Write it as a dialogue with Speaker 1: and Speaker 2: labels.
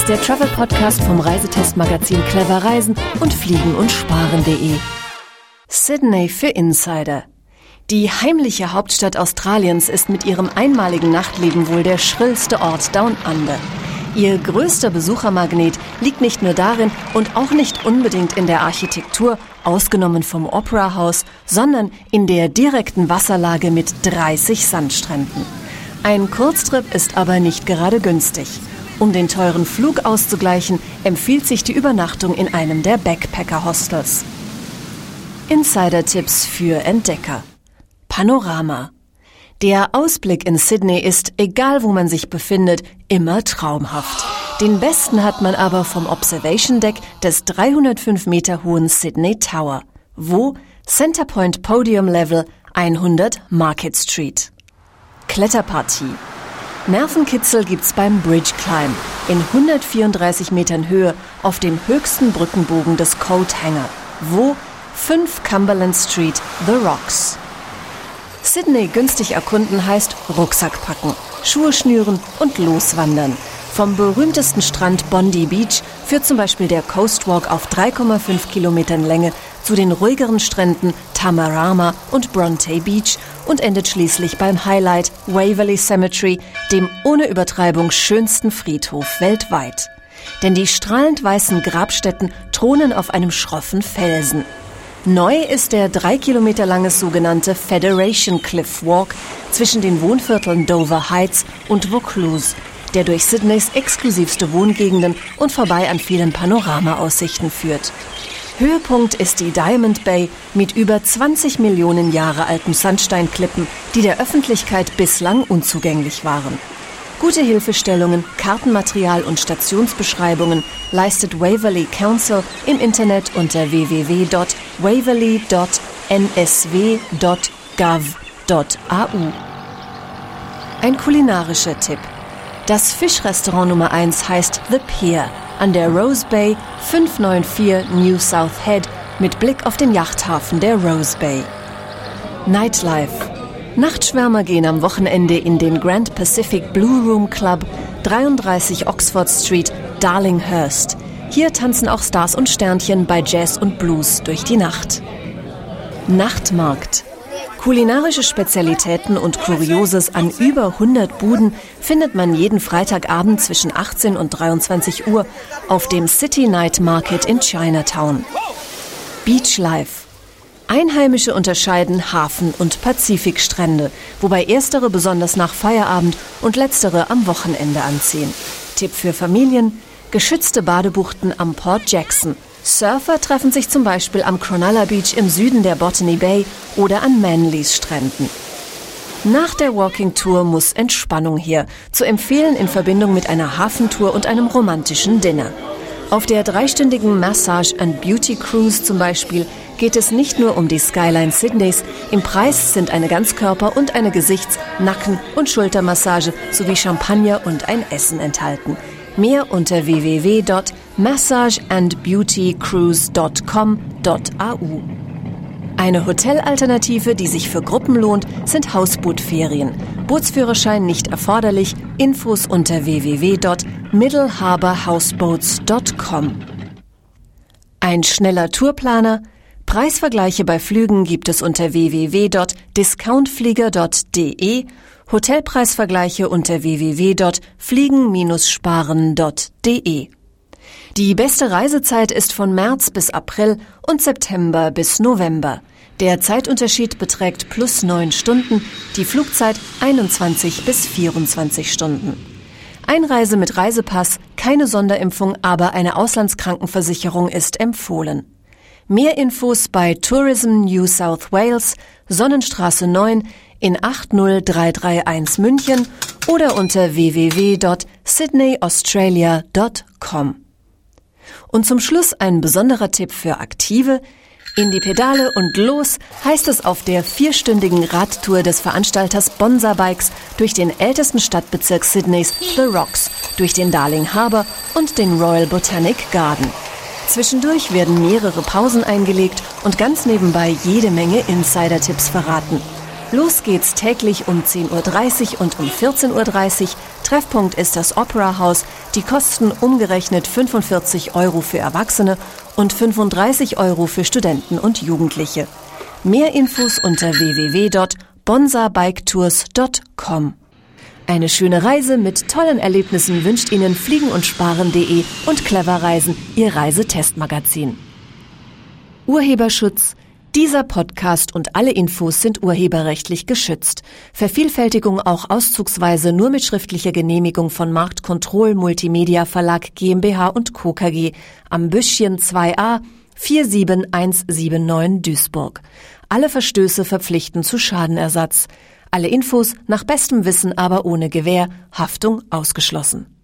Speaker 1: ist der Travel Podcast vom Reisetestmagazin Clever Reisen und Fliegen und Sparen.de. Sydney für Insider. Die heimliche Hauptstadt Australiens ist mit ihrem einmaligen Nachtleben wohl der schrillste Ort Down Under. Ihr größter Besuchermagnet liegt nicht nur darin und auch nicht unbedingt in der Architektur, ausgenommen vom Opera House, sondern in der direkten Wasserlage mit 30 Sandstränden. Ein Kurztrip ist aber nicht gerade günstig. Um den teuren Flug auszugleichen, empfiehlt sich die Übernachtung in einem der Backpacker-Hostels. Insider-Tipps für Entdecker. Panorama. Der Ausblick in Sydney ist, egal wo man sich befindet, immer traumhaft. Den besten hat man aber vom Observation Deck des 305 Meter hohen Sydney Tower. Wo? Centerpoint Podium Level 100 Market Street. Kletterpartie. Nervenkitzel gibt's beim Bridge Climb in 134 Metern Höhe auf dem höchsten Brückenbogen des Coat Hanger. Wo? 5 Cumberland Street, The Rocks. Sydney günstig erkunden heißt Rucksack packen, Schuhe schnüren und loswandern. Vom berühmtesten Strand Bondi Beach führt zum Beispiel der Coast Walk auf 3,5 Kilometern Länge zu den ruhigeren Stränden Tamarama und Bronte Beach und endet schließlich beim Highlight Waverley Cemetery, dem ohne Übertreibung schönsten Friedhof weltweit. Denn die strahlend weißen Grabstätten thronen auf einem schroffen Felsen. Neu ist der drei Kilometer lange sogenannte Federation Cliff Walk zwischen den Wohnvierteln Dover Heights und Vaucluse, der durch Sydneys exklusivste Wohngegenden und vorbei an vielen Panoramaaussichten führt. Höhepunkt ist die Diamond Bay mit über 20 Millionen Jahre alten Sandsteinklippen, die der Öffentlichkeit bislang unzugänglich waren. Gute Hilfestellungen, Kartenmaterial und Stationsbeschreibungen leistet Waverley Council im Internet unter www.waverley.nsw.gov.au. Ein kulinarischer Tipp. Das Fischrestaurant Nummer 1 heißt The Pier an der Rose Bay 594 New South Head mit Blick auf den Yachthafen der Rose Bay. Nightlife Nachtschwärmer gehen am Wochenende in den Grand Pacific Blue Room Club 33 Oxford Street, Darlinghurst. Hier tanzen auch Stars und Sternchen bei Jazz und Blues durch die Nacht. Nachtmarkt. Kulinarische Spezialitäten und Kurioses an über 100 Buden findet man jeden Freitagabend zwischen 18 und 23 Uhr auf dem City Night Market in Chinatown. Beach Life. Einheimische unterscheiden Hafen- und Pazifikstrände, wobei erstere besonders nach Feierabend und letztere am Wochenende anziehen. Tipp für Familien: geschützte Badebuchten am Port Jackson. Surfer treffen sich zum Beispiel am Cronulla Beach im Süden der Botany Bay oder an Manlys Stränden. Nach der Walking Tour muss Entspannung her, zu empfehlen in Verbindung mit einer Hafentour und einem romantischen Dinner. Auf der dreistündigen Massage and Beauty Cruise zum Beispiel geht es nicht nur um die Skyline Sydneys. Im Preis sind eine Ganzkörper- und eine Gesichts-, Nacken- und Schultermassage sowie Champagner und ein Essen enthalten. Mehr unter www.massageandbeautycruise.com.au. Eine Hotelalternative, die sich für Gruppen lohnt, sind Hausbootferien. Bootsführerschein nicht erforderlich. Infos unter www.middleharbourhouseboats.com. Ein schneller Tourplaner – Preisvergleiche bei Flügen gibt es unter www.discountflieger.de, Hotelpreisvergleiche unter www.fliegen-sparen.de. Die beste Reisezeit ist von März bis April und September bis November. Der Zeitunterschied beträgt plus neun Stunden, die Flugzeit 21 bis 24 Stunden. Einreise mit Reisepass, keine Sonderimpfung, aber eine Auslandskrankenversicherung ist empfohlen. Mehr Infos bei Tourism New South Wales, Sonnenstraße 9 in 80331 München oder unter www.sydneyaustralia.com. Und zum Schluss ein besonderer Tipp für Aktive. In die Pedale und los heißt es auf der vierstündigen Radtour des Veranstalters Bonsa Bikes durch den ältesten Stadtbezirk Sydneys, The Rocks, durch den Darling Harbour und den Royal Botanic Garden. Zwischendurch werden mehrere Pausen eingelegt und ganz nebenbei jede Menge Insider-Tipps verraten. Los geht's täglich um 10.30 Uhr und um 14.30 Uhr, Treffpunkt ist das Opera House. Die Kosten umgerechnet 45 Euro für Erwachsene und 35 Euro für Studenten und Jugendliche. Mehr Infos unter www.bonsabiketours.com. Eine schöne Reise mit tollen Erlebnissen wünscht Ihnen fliegen und sparen.de und Clever Reisen, Ihr Reisetestmagazin. Urheberschutz dieser Podcast und alle Infos sind urheberrechtlich geschützt. Vervielfältigung auch auszugsweise nur mit schriftlicher Genehmigung von Marktkontroll Multimedia Verlag GmbH und Co. KG am Büschchen 2a 47179 Duisburg. Alle Verstöße verpflichten zu Schadenersatz. Alle Infos nach bestem Wissen aber ohne Gewähr, Haftung ausgeschlossen.